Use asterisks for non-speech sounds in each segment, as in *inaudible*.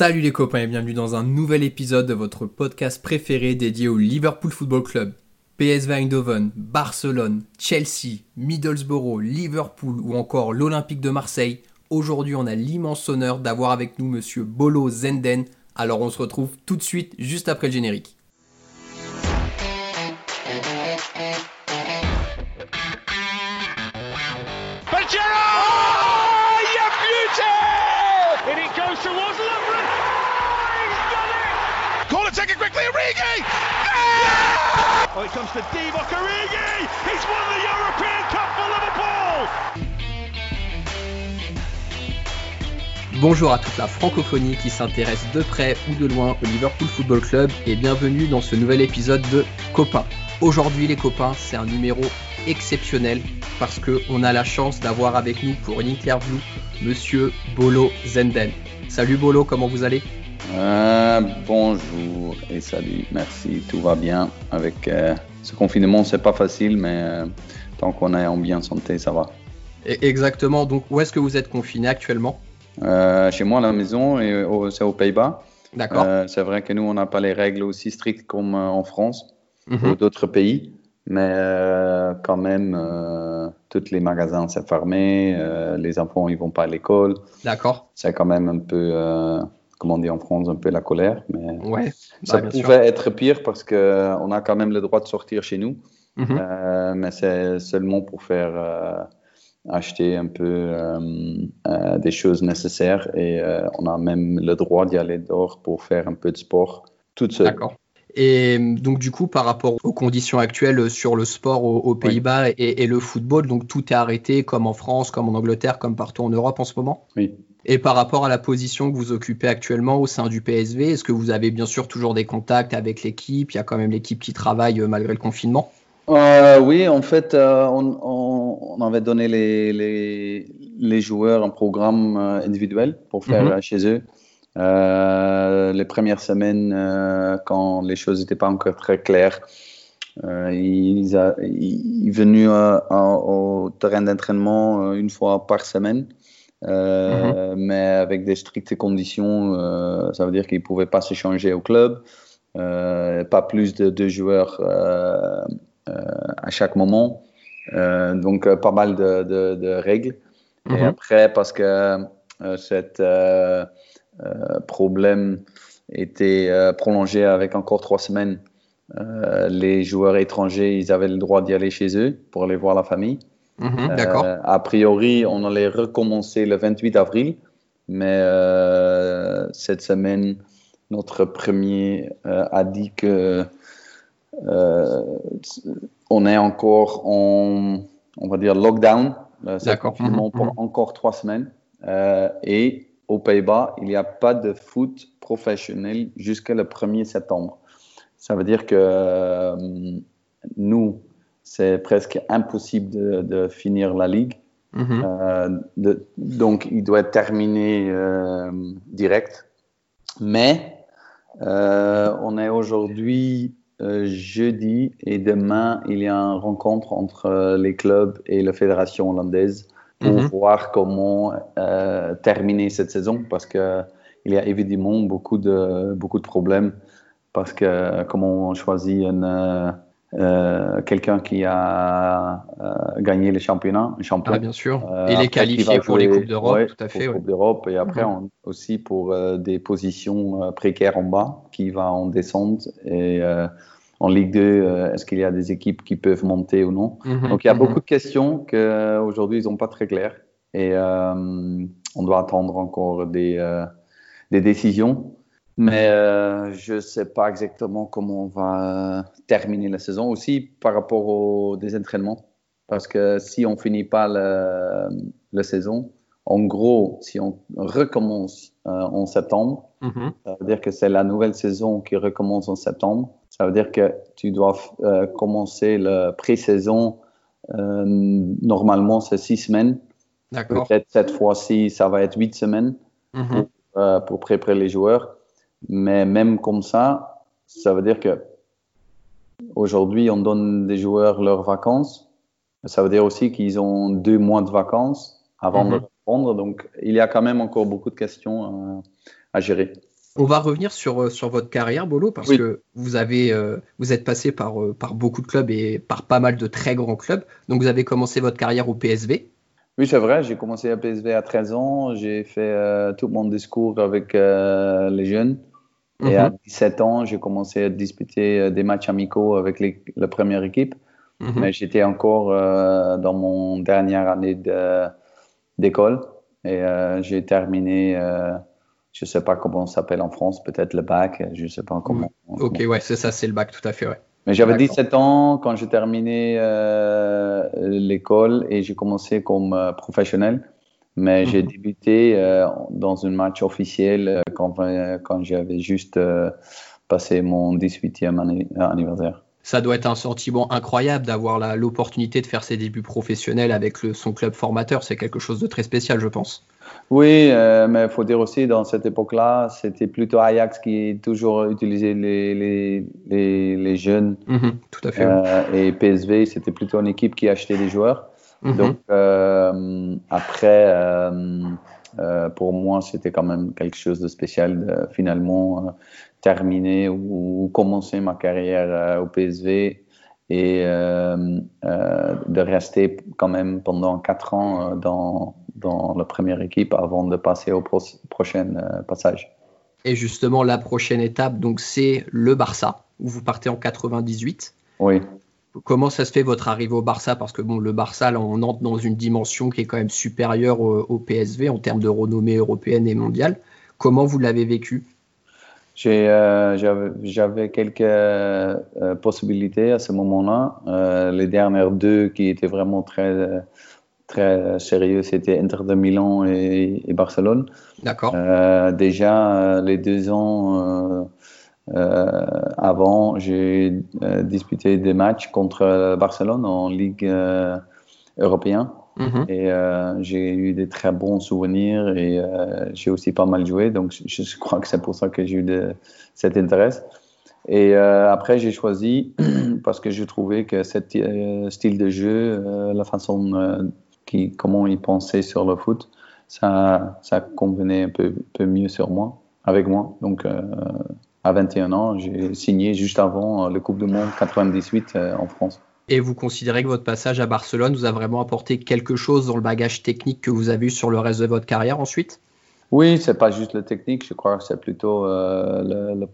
Salut les copains et bienvenue dans un nouvel épisode de votre podcast préféré dédié au Liverpool Football Club. PSV Eindhoven, Barcelone, Chelsea, Middlesbrough, Liverpool ou encore l'Olympique de Marseille. Aujourd'hui, on a l'immense honneur d'avoir avec nous monsieur Bolo Zenden. Alors on se retrouve tout de suite juste après le générique. Bonjour à toute la francophonie qui s'intéresse de près ou de loin au Liverpool Football Club et bienvenue dans ce nouvel épisode de Copain. Aujourd'hui les copains, c'est un numéro exceptionnel parce qu'on a la chance d'avoir avec nous pour une interview Monsieur Bolo Zenden. Salut Bolo, comment vous allez? Euh, bonjour et salut, merci, tout va bien. Avec euh, ce confinement, c'est pas facile, mais euh, tant qu'on est en bien santé, ça va. Exactement, donc où est-ce que vous êtes confiné actuellement? Chez moi à la maison, et c'est aux Pays-Bas. D'accord. c'est vrai que nous, on n'a pas les règles aussi strictes comme en France Mhm. ou d'autres pays, mais quand même, tous les magasins sont fermés, les enfants ils vont pas à l'école. D'accord. C'est quand même un peu comme on dit en France, un peu la colère. Mais ouais, ça bah, pouvait être pire parce qu'on a quand même le droit de sortir chez nous. Mhm. Euh, mais c'est seulement pour faire euh, acheter un peu euh, des choses nécessaires. Et on a même le droit d'y aller dehors pour faire un peu de sport toute seule. D'accord. Et donc du coup, par rapport aux conditions actuelles sur le sport aux, aux Pays-Bas oui. et, et, le football, donc tout est arrêté comme en France, comme en Angleterre, comme partout en Europe en ce moment? Oui. Et par rapport à la position que vous occupez actuellement au sein du PSV, est-ce que vous avez bien sûr toujours des contacts avec l'équipe? Il y a quand même l'équipe qui travaille malgré le confinement euh, Oui, en fait, euh, on, on, on, avait donné les, les, les, joueurs un programme euh, individuel pour faire Mhm. mm -hmm. chez eux. Euh, les premières semaines, euh, quand les choses n'étaient pas encore très claires, euh, ils, a, ils venaient au terrain d'entraînement une fois par semaine. Euh, mmh. mais avec des strictes conditions. Euh, ça veut dire qu'ils ne pouvaient pas s'échanger au club, euh, pas plus de deux joueurs à chaque moment. donc, pas mal de, de, de règles. Et après, parce que cet problème était prolongé avec encore trois semaines, les joueurs étrangers, ils avaient le droit d'y aller chez eux pour aller voir la famille. Mmh, D'accord. Euh, a priori, on allait recommencer le 28 avril, mais euh, cette semaine, notre premier euh, a dit que on est encore en, on va dire, lockdown, D'accord. Mmh, pour mmh. encore trois semaines. Et aux Pays-Bas, il n'y a pas de foot professionnel jusqu'à le 1er septembre. Ça veut dire que euh, nous, c'est presque impossible de, de, finir la ligue. Mm -hmm. euh, de, donc, il doit terminé euh, direct. Mais euh, on est aujourd'hui euh, jeudi et demain, il y a une rencontre entre les clubs et la fédération hollandaise pour Mhm. -hmm. voir comment terminer cette saison parce qu'il y a évidemment beaucoup de, beaucoup de problèmes parce que comment on choisit une quelqu'un qui a euh, gagné les championnats, un champion. Ah, bien sûr. Euh, et les qualifiés pour jouer, les Coupes d'Europe, ouais, tout à fait. Pour ouais. Coupe d'Europe et après Mhm. on, aussi pour euh, des positions précaires en bas qui va en descente et en Ligue 2, est-ce qu'il y a des équipes qui peuvent monter ou non? Mhm, Donc il y a mhm. beaucoup de questions qu'aujourd'hui ils n'ont pas très claires et euh, on doit attendre encore des, des décisions. Mais euh, je ne sais pas exactement comment on va terminer la saison aussi par rapport aux des entraînements. Parce que si on finit pas la, la saison, en gros, si on recommence euh, en septembre, Mm -hmm. ça veut dire que c'est la nouvelle saison qui recommence en septembre. Ça veut dire que tu dois euh, commencer la pré-saison. euh, normalement, c'est six semaines. D'accord. Peut-être cette fois-ci, ça va être huit semaines Mhm. pour, euh, pour préparer les joueurs. Mais même comme ça, ça veut dire que aujourd'hui, on donne des joueurs leurs vacances. Ça veut dire aussi qu'ils ont deux mois de vacances avant Mhm. de répondre. Donc, il y a quand même encore beaucoup de questions euh, à gérer. On va revenir sur, sur votre carrière, Bolo, parce que vous, avez, vous êtes passé par, par beaucoup de clubs et par pas mal de très grands clubs. Donc vous avez commencé votre carrière au PSV. Oui, c'est vrai. J'ai commencé à PSV à 13 ans. J'ai fait tout mon discours avec les jeunes. Et à 17 mhm. ans, j'ai commencé à disputer des matchs amicaux avec la première équipe. Mhm. Mais j'étais encore euh, dans mon dernière année d'école et euh, j'ai terminé, euh, je ne sais pas comment ça s'appelle en France, peut-être le bac, je ne sais pas comment. Ok, ouais, c'est ça, c'est le bac, tout à fait, ouais. Mais j'avais 17 ans quand j'ai terminé l'école et j'ai commencé comme professionnel. Mais j'ai mhm. débuté dans un match officiel quand, quand j'avais juste passé mon 18e anniversaire ça doit être un sentiment incroyable d'avoir l'opportunité de faire ses débuts professionnels avec son club formateur. C'est quelque chose de très spécial, je pense. Oui, euh, mais il faut dire aussi, dans cette époque-là, c'était plutôt Ajax qui toujours utilisait les, les, les, jeunes. Mhm, tout à fait. Euh, et PSV, c'était plutôt une équipe qui achetait des joueurs. Mhm. Donc, euh, après, pour moi, c'était quand même quelque chose de spécial, finalement terminer ou, commencer ma carrière euh, au PSV et euh, euh, de rester quand même pendant quatre ans dans, dans la première équipe avant de passer au prochain passage. Et justement, la prochaine étape, donc c'est le Barça, où vous partez en 98. Oui. Comment ça se fait votre arrivée au Barça? Parce que bon, le Barça, là, on entre dans une dimension qui est quand même supérieure au, au PSV en termes de renommée européenne et mondiale. Comment vous l'avez vécu? Euh, j'avais quelques euh, possibilités à ce moment-là. Euh, les dernières deux qui étaient vraiment très, très sérieux, c'était Inter de Milan et, Barcelone. D'accord. déjà, les deux ans avant, j'ai disputé des matchs contre Barcelone en Ligue européenne. Mhm. Et euh, j'ai eu des très bons souvenirs et euh, j'ai aussi pas mal joué. Donc, je, crois que c'est pour ça que j'ai eu de, cet intérêt. Et euh, après, j'ai choisi *clears throat* parce que je trouvais que ce style de jeu, la façon qui, comment il pensait sur le foot, ça, ça convenait un peu, peu mieux sur moi, avec moi. Donc, à 21 ans, j'ai signé juste avant le Coupe du Monde 98 en France. Et vous considérez que votre passage à Barcelone vous a vraiment apporté quelque chose dans le bagage technique que vous avez eu sur le reste de votre carrière ensuite? Oui, c'est pas juste le technique, je crois que c'est plutôt euh, le, le,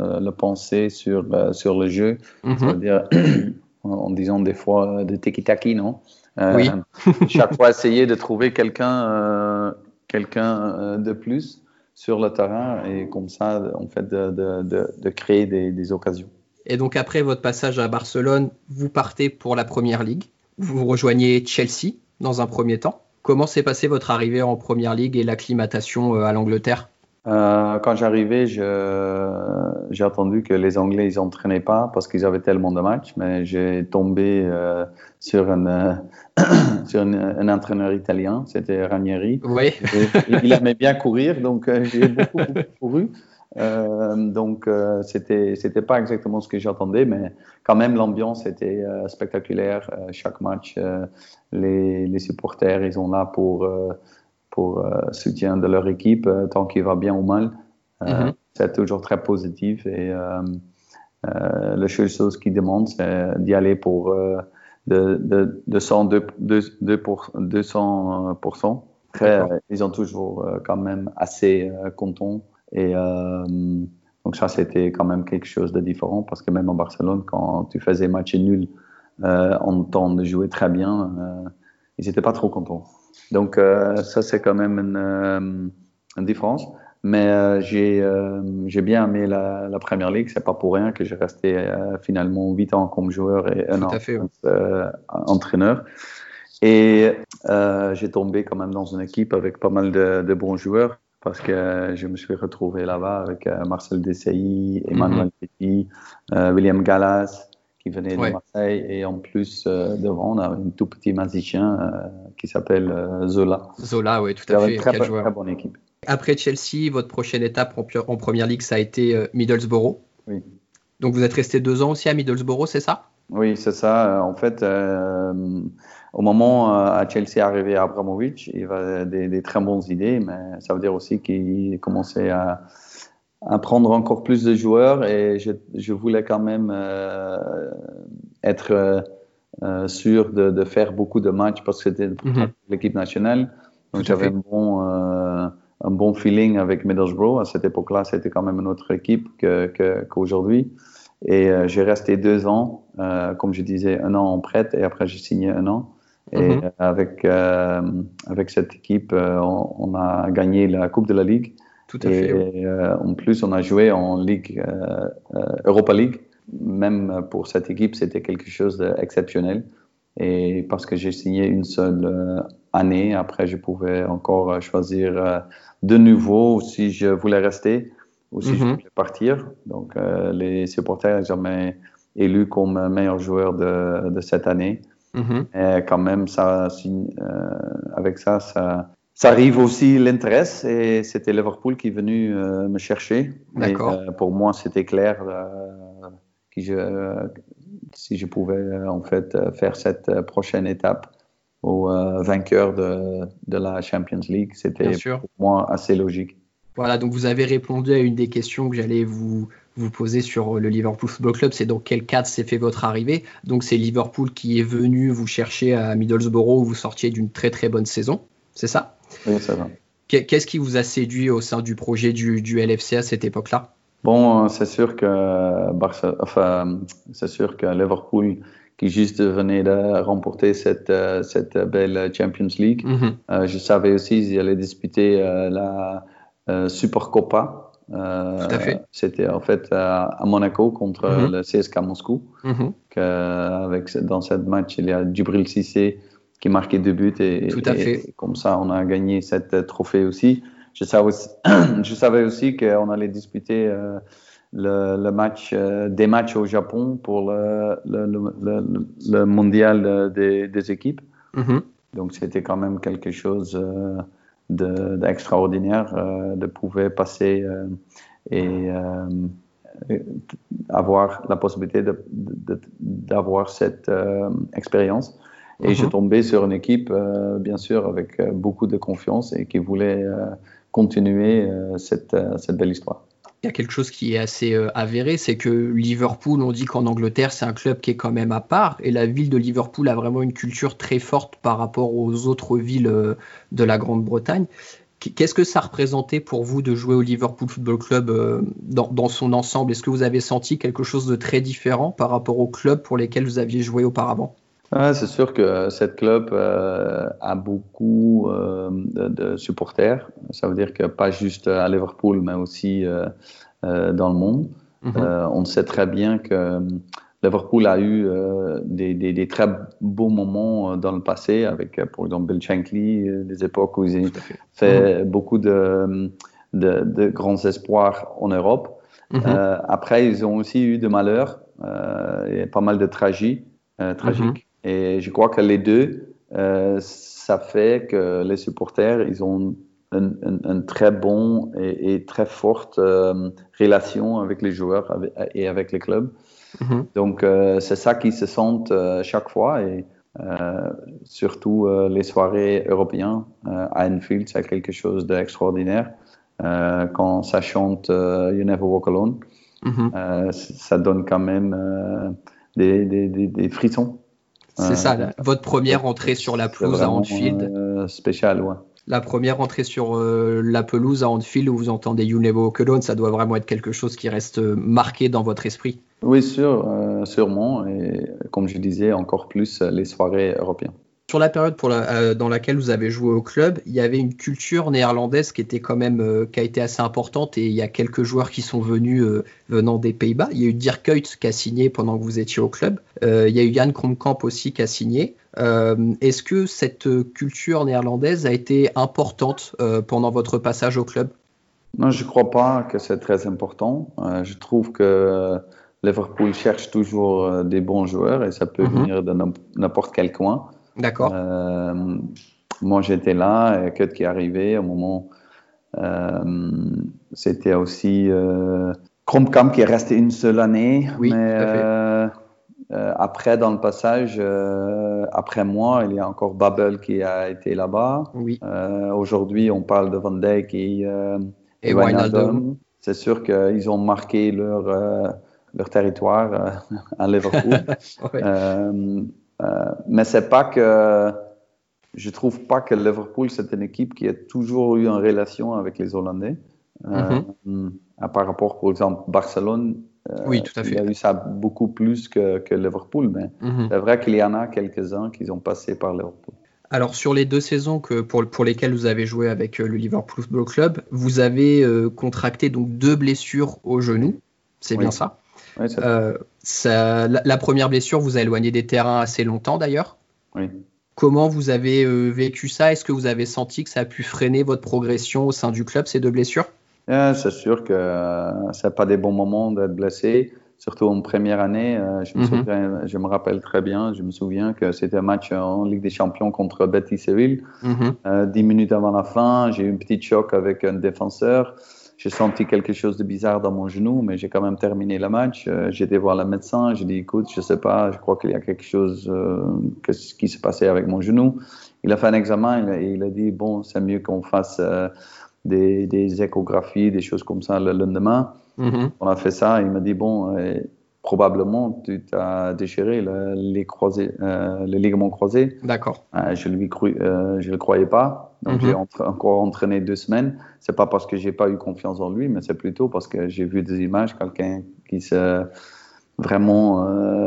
euh, le, penser sur, euh, sur le jeu. Mhm. C'est-à-dire, *clears throat* en disant des fois de tiki-taki, non? Oui. *laughs* chaque fois essayer de trouver quelqu'un quelqu'un de plus sur le terrain et comme ça, en fait, de, de, de, créer des, des occasions. Et donc après votre passage à Barcelone, vous partez pour la Première Ligue. Vous rejoignez Chelsea dans un premier temps. Comment s'est passée votre arrivée en Première Ligue et l'acclimatation euh, à l'Angleterre? Euh, quand j'arrivais, j'ai entendu que les Anglais ils n'entraînaient pas parce qu'ils avaient tellement de matchs, mais j'ai tombé euh, sur, un, *clears throat* sur un, entraîneur italien, c'était Ranieri. Oui. il aimait bien courir, donc j'ai beaucoup, beaucoup *laughs* couru. Euh, donc, euh, c'était c'était pas exactement ce que j'attendais, mais quand même l'ambiance était euh, spectaculaire. chaque match, les, les, supporters, ils sont là pour pour soutien de leur équipe, tant qu'il va bien ou mal. Mm-hmm. C'est toujours très positif et la seule chose qu'ils demandent, c'est d'y aller pour de, de, 200, 2, pour, 200%. Après, ils ont toujours quand même assez contents et euh, donc ça, c'était quand même quelque chose de différent parce que même en Barcelone, quand tu faisais match nul euh, en temps de jouer très bien, euh, ils n'étaient pas trop contents. Donc ça, c'est quand même une, une différence. Mais j'ai j'ai bien aimé la, la Première Ligue. C'est pas pour rien que j'ai resté finalement 8 ans comme joueur et un an comme entraîneur. Et j'ai tombé quand même dans une équipe avec pas mal de, de bons joueurs parce que je me suis retrouvé là-bas avec euh, Marcel Desailly, Emmanuel mm Petit, euh, William Gallas, qui venait de Marseille, et en plus, euh, devant, on a un tout petit magicien qui s'appelle Zola. Zola, oui, tout à fait. Une très, très, bonne équipe. Après Chelsea, votre prochaine étape en, en première ligue, ça a été Middlesbrough. Oui. Donc vous êtes resté deux ans aussi à Middlesbrough, c'est ça? Oui, c'est ça. En fait, au moment euh, à Chelsea arrivé à Abramovic, il avait des, des, très bonnes idées, mais ça veut dire aussi qu'il commençait à, à prendre encore plus de joueurs et je, je voulais quand même être sûr de, de, faire beaucoup de matchs parce que c'était mm l'équipe nationale. Donc j'avais un bon, un bon feeling avec Middlesbrough. À cette époque-là, c'était quand même une autre équipe qu'aujourd'hui. Que, et j'ai resté deux ans, comme je disais, un an en prête et après j'ai signé un an. Et mhm. avec, euh, avec cette équipe, euh, on, a gagné la Coupe de la Ligue. Tout à et, fait. Euh, en plus, on a joué en Ligue, Europa League. Même pour cette équipe, c'était quelque chose d'exceptionnel. Et parce que j'ai signé une seule année, après, je pouvais encore choisir de nouveau si je voulais rester ou si je mhm. voulais partir. Donc, les supporters jamais élu comme meilleur joueur de, de cette année. Mhm. Et quand même, ça, euh, avec ça, ça, ça arrive aussi l'intérêt. Et c'était Liverpool qui est venu euh, me chercher. D'accord. Euh, pour moi, c'était clair que je, si je pouvais en fait faire cette prochaine étape au vainqueur de, de, la Champions League, c'était pour moi assez logique. Voilà, donc vous avez répondu à une des questions que j'allais vous, vous posez sur le Liverpool Football Club, c'est dans quel cadre s'est fait votre arrivée. Donc c'est Liverpool qui est venu vous chercher à Middlesbrough où vous sortiez d'une très très bonne saison, c'est ça? Oui, ça va. Qu'est-ce qui vous a séduit au sein du projet du, LFC à cette époque-là? Bon, c'est sûr que enfin, c'est sûr que Liverpool qui juste venait de remporter cette, cette belle Champions League. Mhm. Euh, je savais aussi qu'ils allaient disputer euh, la euh, Super Copa euh, c'était en fait à, Monaco contre mhm. le CSK Moscou. Mhm. avec, dans ce match, il y a Djibril Cissé qui marquait deux buts et, comme ça, on a gagné cette trophée aussi. Je savais aussi, *clears throat* je savais aussi qu'on allait disputer euh, le, match, euh, des matchs au Japon pour le, le, le, mondial des, des équipes. Mhm. Donc c'était quand même quelque chose d'extraordinaire de, de, pouvoir passer euh, et euh, avoir la possibilité d'avoir cette euh, expérience. Et je mhm. tombais sur une équipe, bien sûr, avec beaucoup de confiance et qui voulait continuer cette, cette belle histoire il y a quelque chose qui est assez euh, avéré, c'est que Liverpool, on dit qu'en Angleterre, c'est un club qui est quand même à part, et la ville de Liverpool a vraiment une culture très forte par rapport aux autres villes euh, de la Grande-Bretagne. Qu'est-ce que ça représentait pour vous de jouer au Liverpool Football Club euh, dans, dans son ensemble? Est-ce que vous avez senti quelque chose de très différent par rapport aux clubs pour lesquels vous aviez joué auparavant? C'est sûr que cette club euh, a beaucoup euh, de, supporters. Ça veut dire que pas juste à Liverpool, mais aussi euh, dans le monde. Mhm. on sait très bien que Liverpool a eu des, des, très beaux moments dans le passé, avec, par exemple, Bill Shankly, des époques où ils ont fait mhm. beaucoup de, de, de, grands espoirs en Europe. Mhm. après, ils ont aussi eu de malheurs, et pas mal de tragiques. tragiques. Et je crois que les deux, euh, ça fait que les supporters, ils ont une, très bon et, très forte euh, relation avec les joueurs et avec les clubs. Mhm. Donc, euh, c'est ça qu'ils se sentent chaque fois. Et surtout les soirées européennes à Anfield, c'est quelque chose d'extraordinaire. quand ça chante You Never Walk Alone, mhm. ça donne quand même des, des, des frissons. C'est ça, votre première entrée sur la pelouse à Anfield. Euh, spécial, ouais. La première entrée sur euh, la pelouse à Anfield où vous entendez You Never Alone, ça doit vraiment être quelque chose qui reste marqué dans votre esprit. Oui, sûr, euh, sûrement. Et comme je disais, encore plus les soirées européennes. Sur la période pour euh, dans laquelle vous avez joué au club, il y avait une culture néerlandaise qui était quand même euh, qui a été assez importante et il y a quelques joueurs qui sont venus euh, venant des Pays-Bas. Il y a eu Dirk Kuyt qui a signé pendant que vous étiez au club. il y a eu Jan Kromkamp aussi qui a signé. Est-ce que cette culture néerlandaise a été importante pendant votre passage au club? Non, je ne crois pas que c'est très important. je trouve que Liverpool cherche toujours des bons joueurs et ça peut mhm. venir de n'importe quel coin. D'accord. Euh, moi, j'étais là, et Kut qui est arrivé au moment. Euh, c'était aussi euh, Kromkamp qui est resté une seule année. Oui, mais, après, dans le passage, après moi, il y a encore Babel qui a été là-bas. Oui. Aujourd'hui, on parle de Van Dijk et, et, Wijnaldum. c'est sûr qu'ils ont marqué leur, leur territoire à Liverpool. *laughs* mais c'est pas que je trouve pas que Liverpool c'est une équipe qui a toujours eu une relation avec les Hollandais. Mm-hmm. par rapport, par exemple, Barcelone, oui, tout à fait. Il y a eu ça beaucoup plus que, que Liverpool, mais mm-hmm. c'est vrai qu'il y en a quelques-uns qui ont passé par Liverpool. Alors sur les deux saisons que pour, pour lesquelles vous avez joué avec euh, le Liverpool Football Club, vous avez euh, contracté donc deux blessures au genou, c'est bien ça, euh, ça la, première blessure vous a éloigné des terrains assez longtemps d'ailleurs? Oui. Comment vous avez vécu ça? Est-ce que vous avez senti que ça a pu freiner votre progression au sein du club ces deux blessures? C'est sûr que ce n'est pas des bons moments d'être blessé surtout en première année. Euh, je, me mhm. je me rappelle très bien, je me souviens que c'était un match en Ligue des Champions contre Betis Séville. Mhm. Euh, dix minutes avant la fin, j'ai eu un petit choc avec un défenseur. J'ai senti quelque chose de bizarre dans mon genou, mais j'ai quand même terminé le match. Euh, j'ai été voir le médecin. J'ai dit, écoute, je sais pas, je crois qu'il y a quelque chose qui s'est passé avec mon genou. Il a fait un examen et il a dit, bon, c'est mieux qu'on fasse des, des, échographies, des choses comme ça le lendemain. Mhm. On a fait ça. Il m'a dit bon, euh, probablement tu as déchiré le, les croisés, euh, le ligament croisé. D'accord. Euh, je lui je le croyais pas. Donc j'ai mhm. encore entraîné deux semaines. C'est pas parce que j'ai pas eu confiance en lui, mais c'est plutôt parce que j'ai vu des images, quelqu'un qui se vraiment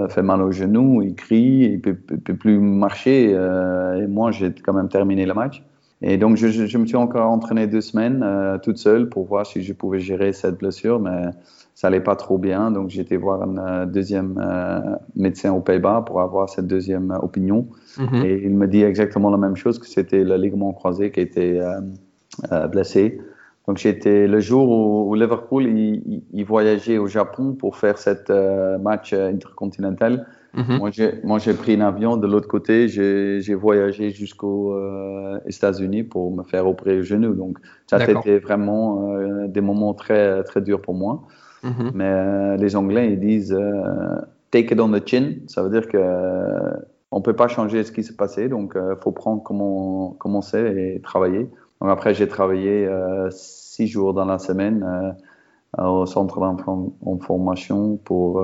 fait mal au genou, il crie, il peut, peut plus marcher. et moi, j'ai quand même terminé le match. Et donc, je, je, me suis encore entraîné deux semaines euh, toute seule pour voir si je pouvais gérer cette blessure, mais ça allait pas trop bien. Donc, été voir un euh, deuxième euh, médecin aux Pays-Bas pour avoir cette deuxième opinion. Mhm. Et il me dit exactement la même chose, que c'était le ligament croisé qui était blessé. Donc, j'étais le jour où, Liverpool il, il, voyageait au Japon pour faire cette match intercontinental. Mhm. Moi, j'ai pris un avion de l'autre côté. J'ai voyagé jusqu'aux euh, États-Unis pour me faire opérer le genou. Donc, ça a été vraiment euh, des moments très, très durs pour moi. Mhm. Mais euh, les Anglais, ils disent take it on the chin. Ça veut dire que on peut pas changer ce qui s'est passé. Donc, il faut prendre comment, comment c'est et travailler. Donc, après, j'ai travaillé six jours dans la semaine au centre d'information pour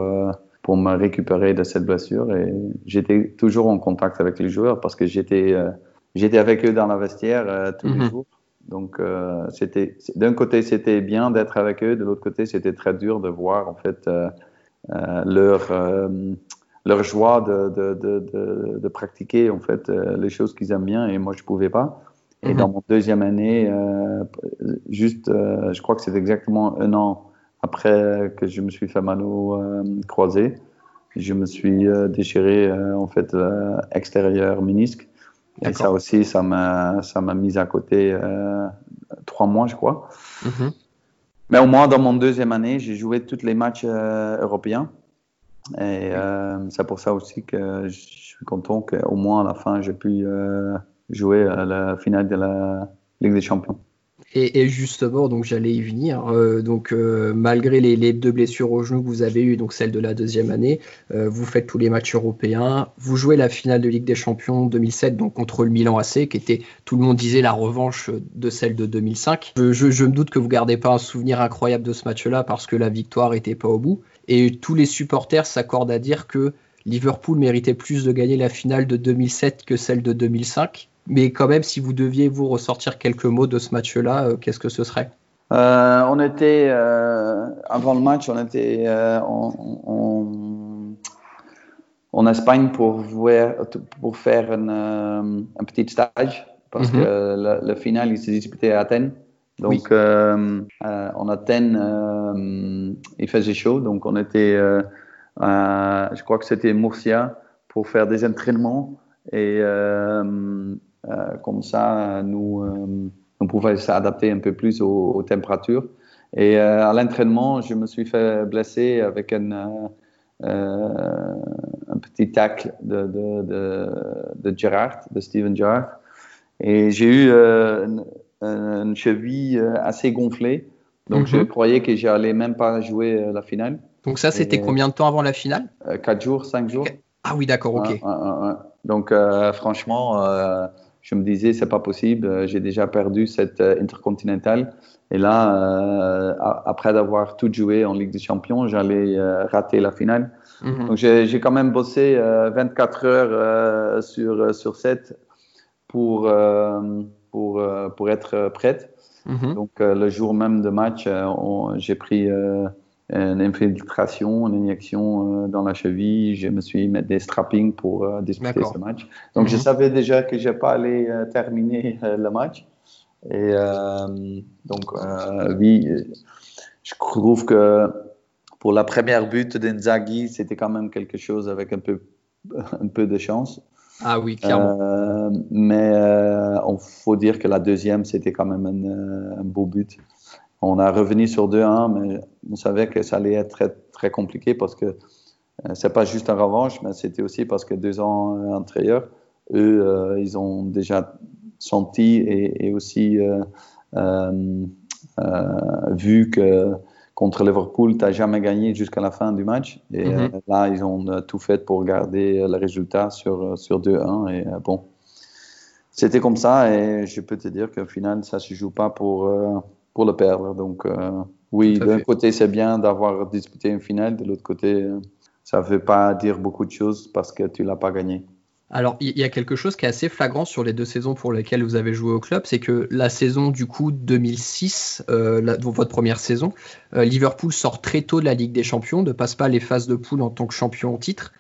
pour me récupérer de cette blessure. Et j'étais toujours en contact avec les joueurs parce que j'étais euh, j'étais avec eux dans la vestiaire euh, tous les mhm. jours. Donc, euh, c'était d'un côté, c'était bien d'être avec eux, de l'autre côté, c'était très dur de voir en fait leur leur joie de, de, de, de, pratiquer en fait les choses qu'ils aiment bien et moi je pouvais pas. Et mhm. dans mon deuxième année, juste, je crois que c'est exactement un an après que je me suis fait mano euh, croisé, je me suis euh, déchiré euh, en fait extérieur ménisque. Et ça aussi, ça m'a, ça m'a mis à côté trois mois, je crois. Mhm. Mais au moins, dans mon deuxième année, j'ai joué tous les matchs européens. Et c'est pour ça aussi que je suis content qu'au moins à la fin, j'ai pu jouer à la finale de la Ligue des Champions. Et, justement, donc j'allais y venir. Euh, donc euh, malgré les, deux blessures au genou que vous avez eues, donc celle de la deuxième année, euh, vous faites tous les matchs européens. Vous jouez la finale de Ligue des Champions 2007, donc contre le Milan AC, qui était, tout le monde disait, la revanche de celle de 2005. Je, me doute que vous gardez pas un souvenir incroyable de ce match-là parce que la victoire était pas au bout. Et tous les supporters s'accordent à dire que Liverpool méritait plus de gagner la finale de 2007 que celle de 2005. Mais quand même, si vous deviez vous ressortir quelques mots de ce match-là, euh, qu'est-ce que ce serait? Euh, On était, euh, avant le match, on était en, en, Espagne pour, voir, pour faire un, petit stage, parce mhm. que le, final, il s'est disputé à Athènes. Donc, en Athènes, il faisait chaud, donc on était, je crois que c'était Murcia, pour faire des entraînements. Et euh, comme ça, nous, euh, on pouvait s'adapter un peu plus aux, températures. Et euh, à l'entraînement, je me suis fait blesser avec un, un petit tacle de, de, de, de, Gerrard, de Steven Gerrard. Et j'ai eu une, cheville assez gonflée. Donc, je mhm. croyais que j'allais même pas jouer la finale. Donc, ça, c'était combien de temps avant la finale? Quatre jours, cinq jours. Ah oui, d'accord, ok. Donc, franchement, je me disais, c'est pas possible, j'ai déjà perdu cette intercontinentale. Et là, après d'avoir tout joué en Ligue des Champions, j'allais rater la finale. Mhm. Donc j'ai quand même bossé 24 heures sur, sur 7 pour, pour, pour être prête. Mhm. Donc le jour même de match, j'ai pris une infiltration, une injection euh, dans la cheville. Je me suis mis des strappings pour euh, disputer ce match. Donc, je mhm. savais déjà que je n'allais pas euh, terminer le match. Et donc, oui, je trouve que pour la première but d'Inzaghi, c'était quand même quelque chose avec un peu, *laughs* un peu de chance. Ah oui, clairement. mais il faut dire que la deuxième, c'était quand même un, un beau but. On a revenu sur 2-1, mais on savait que ça allait être très, très compliqué parce que euh, c'est pas juste un revanche, mais c'était aussi parce que deux ans euh, antérieurs, eux, euh, ils ont déjà senti et, aussi vu que contre Liverpool, tu n'as jamais gagné jusqu'à la fin du match. Et mm-hmm. là, ils ont tout fait pour garder le résultat sur, sur 2-1. Et bon, c'était comme ça. Et je peux te dire qu'au final, ça ne se joue pas pour pour le perdre. Donc, euh, oui, d'un côté, c'est bien d'avoir disputé une finale, de l'autre côté, euh, ça ne veut pas dire beaucoup de choses parce que tu ne l'as pas gagné. Alors, il y a quelque chose qui est assez flagrant sur les deux saisons pour lesquelles vous avez joué au club, c'est que la saison du coup 2006, euh, votre première saison, Liverpool sort très tôt de la Ligue des Champions, ne passe pas les phases de poule en tant que champion en titre,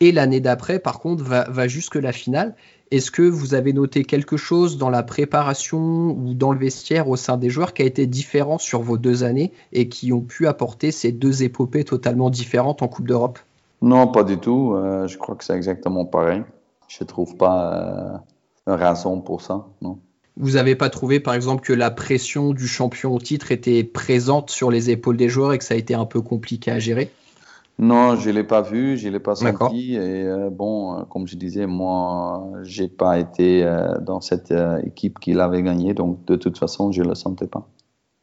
et l'année d'après, par contre, va, va jusque la finale. Est-ce que vous avez noté quelque chose dans la préparation ou dans le vestiaire au sein des joueurs qui a été différent sur vos deux années et qui ont pu apporter ces deux épopées totalement différentes en Coupe d'Europe? Non, pas du tout. Euh, je crois que c'est exactement pareil. Je ne trouve pas euh, un raison pour ça. Non. Vous n'avez pas trouvé, par exemple, que la pression du champion au titre était présente sur les épaules des joueurs et que ça a été un peu compliqué à gérer? Non, je ne l'ai pas vu, je ne l'ai pas senti. Et euh, bon, euh, comme je disais, moi, je n'ai pas été euh, dans cette équipe qui l'avait gagné, donc de toute façon, je ne le sentais pas.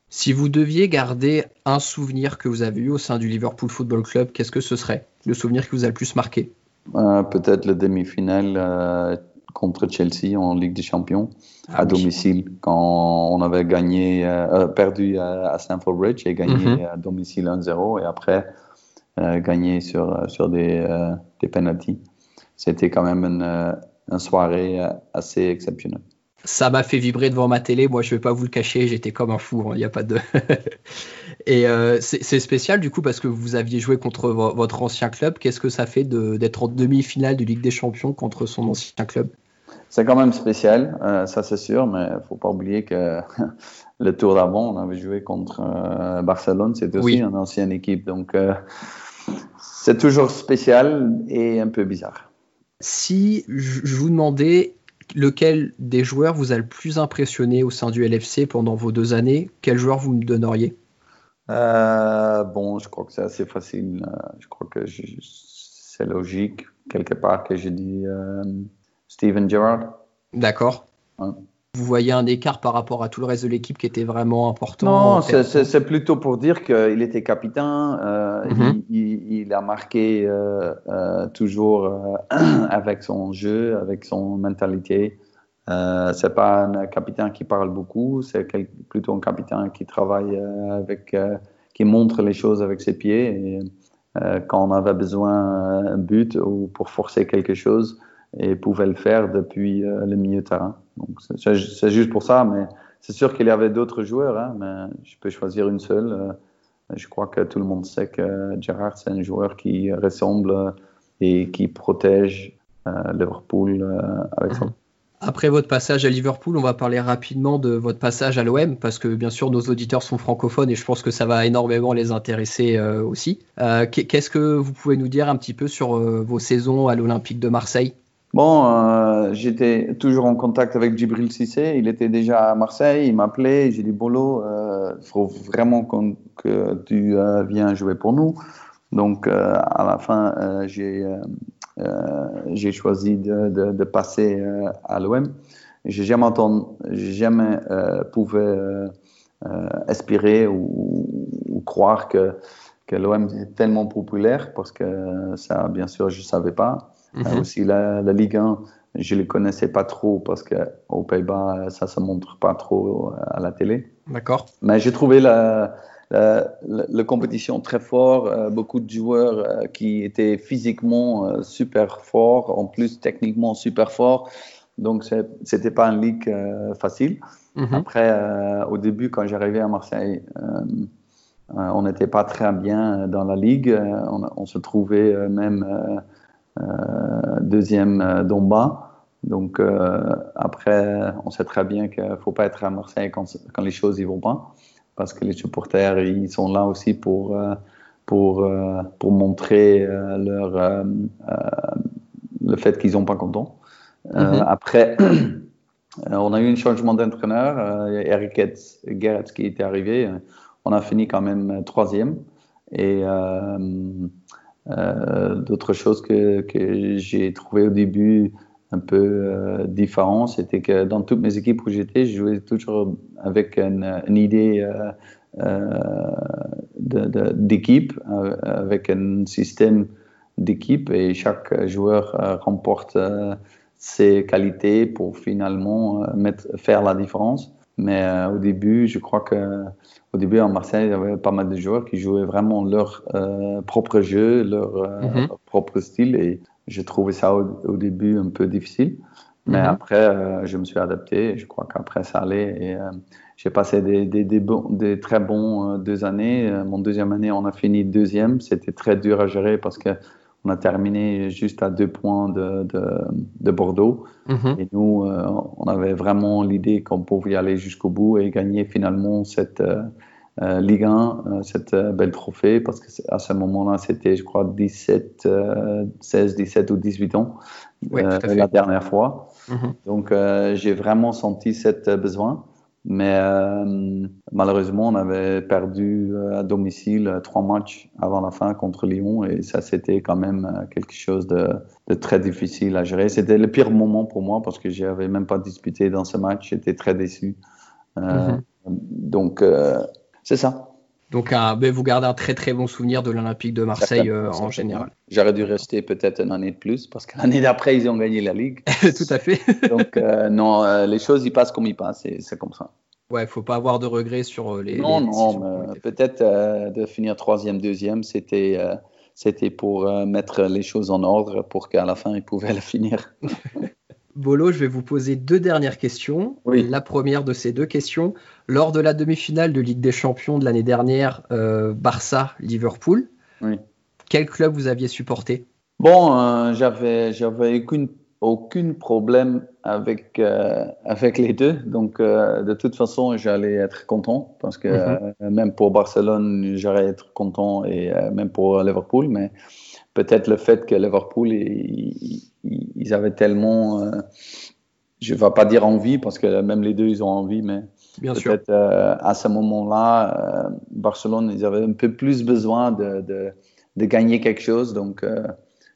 Si vous deviez garder un souvenir que vous avez eu au sein du Liverpool Football Club, qu'est-ce que ce serait? Le souvenir qui vous a le plus marqué? Peut-être le demi-finale contre Chelsea en Ligue des Champions ah à domicile quand on avait gagné, perdu à Stamford Bridge et gagné mhm. à domicile 1-0 et après euh, gagné sur, sur des, euh, des penalties. C'était quand même une, euh, une soirée assez exceptionnelle ça m'a fait vibrer devant ma télé. Moi, je vais pas vous le cacher, j'étais comme un fou. Il hein, n'y a pas de. *laughs* et c'est spécial du coup parce que vous aviez joué contre votre ancien club. Qu'est-ce que ça fait d'être en demi-finale de Ligue des Champions contre son ancien club? C'est quand même spécial, ça c'est sûr, mais il faut pas oublier que *laughs* le tour d'avant, on avait joué contre Barcelone. C'était aussi une ancienne équipe, donc c'est toujours spécial et un peu bizarre. Si je vous demandais lequel des joueurs vous a le plus impressionné au sein du LFC pendant vos deux années, quel joueur vous me donneriez? Euh, Bon, je crois que c'est assez facile. Euh, je crois que c'est logique, quelque part, que je dis euh, Steven Gerrard. D'accord vous voyez un écart par rapport à tout le reste de l'équipe qui était vraiment important Non, c'est plutôt pour dire qu'il était capitaine, euh, mhm. il, a marqué euh, euh, toujours *clears throat* avec son jeu, avec son mentalité. c'est pas un capitaine qui parle beaucoup, c'est plutôt un capitaine qui travaille avec, qui montre les choses avec ses pieds. Et, quand on avait besoin d'un but ou pour forcer quelque chose, et pouvait le faire depuis le milieu terrain. Donc c'est juste pour ça, mais c'est sûr qu'il y avait d'autres joueurs, hein, mais je peux choisir une seule. Euh, je crois que tout le monde sait que Gerrard, c'est un joueur qui ressemble et qui protège euh, Liverpool euh, avec son. Après votre passage à Liverpool, on va parler rapidement de votre passage à l'OM, parce que bien sûr nos auditeurs sont francophones et je pense que ça va énormément les intéresser aussi. Qu'est-ce que vous pouvez nous dire un petit peu sur vos saisons à l'Olympique de Marseille? Bon, euh, j'étais toujours en contact avec Djibril Cissé. Il était déjà à Marseille. Il m'appelait. J'ai dit Bolo, il euh, faut vraiment que tu euh, viennes jouer pour nous. Donc, à la fin, j'ai choisi de, passer à l'OM. J'ai jamais entendu, jamais pouvais espérer ou, croire que, l'OM est tellement populaire parce que ça, bien sûr, je savais pas. Mhm. aussi la, Ligue 1 je les connaissais pas trop parce qu'aux Pays-Bas, ça se montre pas trop à la télé. D'accord. Mais j'ai trouvé la, la, compétition très fort, euh, beaucoup de joueurs euh, qui étaient physiquement euh, super forts, en plus techniquement super forts. Donc, c'était pas une ligue facile. Mhm. Après, au début, quand j'arrivais à Marseille, on n'était pas très bien dans la ligue. On, se trouvait même deuxième d'en bas. Donc, après, on sait très bien qu'il ne faut pas être à Marseille quand, quand les choses y vont pas parce que les supporters, ils sont là aussi pour, euh, pour, euh, pour montrer euh, leur, le fait qu'ils n'ont pas content. Mhm. Après, *clears throat* on a eu un changement d'entraîneur, Eric Gerets qui était arrivé. On a fini quand même troisième. Et d'autres choses que, que j'ai trouvé au début un peu euh, différent, c'était que dans toutes mes équipes où j'étais, je jouais toujours avec une, idée euh, euh, d'équipe, avec un système d'équipe et chaque joueur remporte ses qualités pour finalement faire la différence. Mais au début, je crois que au début en Marseille, il y avait pas mal de joueurs qui jouaient vraiment leur propre jeu, leur, mm-hmm. leur propre style et j'ai trouvé ça au, début un peu difficile, mais mhm. après, euh, je me suis adapté. Je crois qu'après, ça allait. Et euh, j'ai passé des, des, des, des, très bons euh, deux années. mon deuxième année, on a fini deuxième. C'était très dur à gérer parce que on a terminé juste à deux points de, de, de Bordeaux. Mhm. Et nous, on avait vraiment l'idée qu'on pouvait aller jusqu'au bout et gagner finalement cette euh, Ligue 1, euh, cette euh, belle trophée, parce qu'à ce moment-là, c'était, je crois, 17, 16, 17 ou 18 ans, la dernière fois. Mhm. Donc, j'ai vraiment senti cette besoin. Mais malheureusement, on avait perdu à domicile trois matchs avant la fin contre Lyon et ça, c'était quand même quelque chose de, très difficile à gérer. C'était le pire moment pour moi parce que je n'avais même pas disputé dans ce match. J'étais très déçu. Mhm. Donc, c'est ça. Donc, ben, vous gardez un très très bon souvenir de l'Olympique de Marseille euh, en général. J'aurais dû rester peut-être une année de plus parce que l'année d'après, ils ont gagné la Ligue. *laughs* Tout à fait. Donc, euh, non, euh, les choses, ils passent comme ils passent c'est comme ça. Ouais, faut pas avoir de regrets sur les. Non, non, peut-être de finir troisième, deuxième, c'était c'était pour mettre les choses en ordre pour qu'à la fin, ils pouvaient *laughs* la finir. *laughs* Bolo, je vais vous poser deux dernières questions. La première de ces deux questions, lors de la demi-finale de Ligue des Champions de l'année dernière, euh, Barça-Liverpool, quel club vous aviez supporté? Bon, euh, j'avais, j'avais aucun, aucun problème avec, euh, avec les deux. Donc, de toute façon, j'allais être content parce que mhm. même pour Barcelone, j'allais être content et même pour Liverpool. Mais peut-être le fait que Liverpool, ils, avaient tellement, euh, je ne vais pas dire envie, parce que même les deux, ils ont envie, mais peut-être euh, à ce moment-là, euh, Barcelone, ils avaient un peu plus besoin de, de, de gagner quelque chose, donc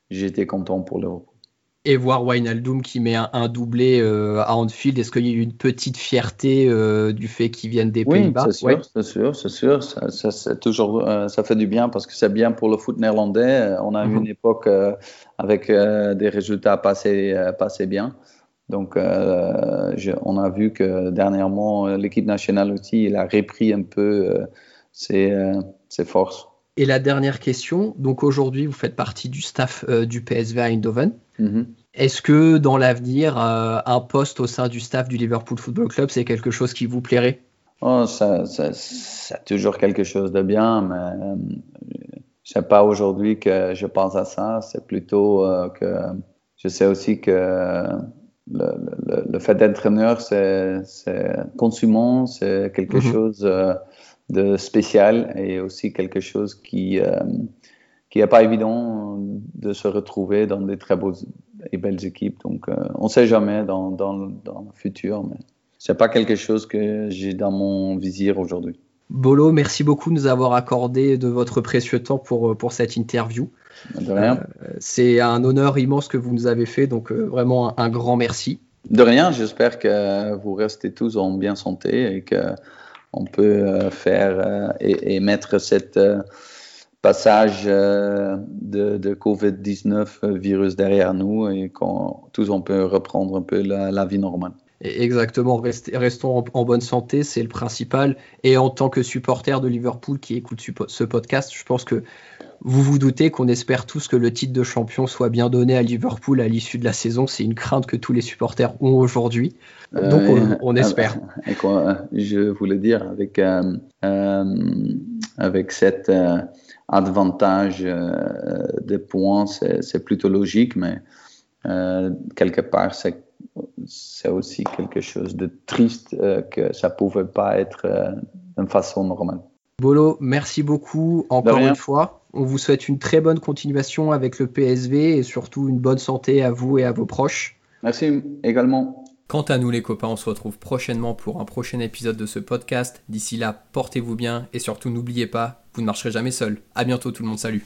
j'étais content pour Liverpool et voir Wijnaldum qui met un, doublé euh, à Anfield, est-ce qu'il y a eu une petite fierté euh, du fait qu'il vienne des Pays-Bas? c'est sûr, c'est sûr, c'est sûr. Ça, toujours, euh, ça fait du bien parce que c'est bien pour le foot néerlandais. On a eu mhm. une époque avec des résultats passés, passés bien. Donc, on a vu que dernièrement, l'équipe nationale aussi, il a repris un peu ses, ses forces. Et la dernière question, donc aujourd'hui, vous faites partie du staff euh, du PSV Eindhoven. Mm Est-ce que dans l'avenir, euh, un poste au sein du staff du Liverpool Football Club, c'est quelque chose qui vous plairait? Oh, ça, C'est toujours quelque chose de bien, mais euh, ce n'est pas aujourd'hui que je pense à ça. C'est plutôt que je sais aussi que le, le, fait d'être entraîneur, c'est consumant, c'est quelque mhm. chose de spécial et aussi quelque chose qui euh, qui n'est pas évident de se retrouver dans des très beaux et belles équipes. Donc, euh, on ne sait jamais dans, dans, dans, le futur, mais c'est pas quelque chose que j'ai dans mon visir aujourd'hui. Bolo, merci beaucoup de nous avoir accordé de votre précieux temps pour, pour cette interview. De rien. Euh, c'est un honneur immense que vous nous avez fait, donc vraiment un, grand merci. De rien, j'espère que vous restez tous en bien santé et que on peut euh, faire euh, et, mettre cette euh, passage de, de Covid-19 virus derrière nous et qu'on tous on peut reprendre un peu la vie normale. Exactement, restons en, bonne santé, c'est le principal. Et en tant que supporter de Liverpool qui écoute ce podcast, je pense que vous vous doutez qu'on espère tous que le titre de champion soit bien donné à Liverpool à l'issue de la saison. C'est une crainte que tous les supporters ont aujourd'hui. Donc on, euh, espère. *laughs* je voulais dire, avec, euh, euh, avec cet avantage des points, c'est plutôt logique, mais quelque part, c'est aussi quelque chose de triste euh, que ça pouvait pas être euh, d'une façon normale. Bolo, merci beaucoup encore une fois. On vous souhaite une très bonne continuation avec le PSV et surtout une bonne santé à vous et à vos proches. Merci également. Quant à nous les copains, on se retrouve prochainement pour un prochain épisode de ce podcast. D'ici là, portez-vous bien et surtout n'oubliez pas, vous ne marcherez jamais seul. À bientôt tout le monde, salut.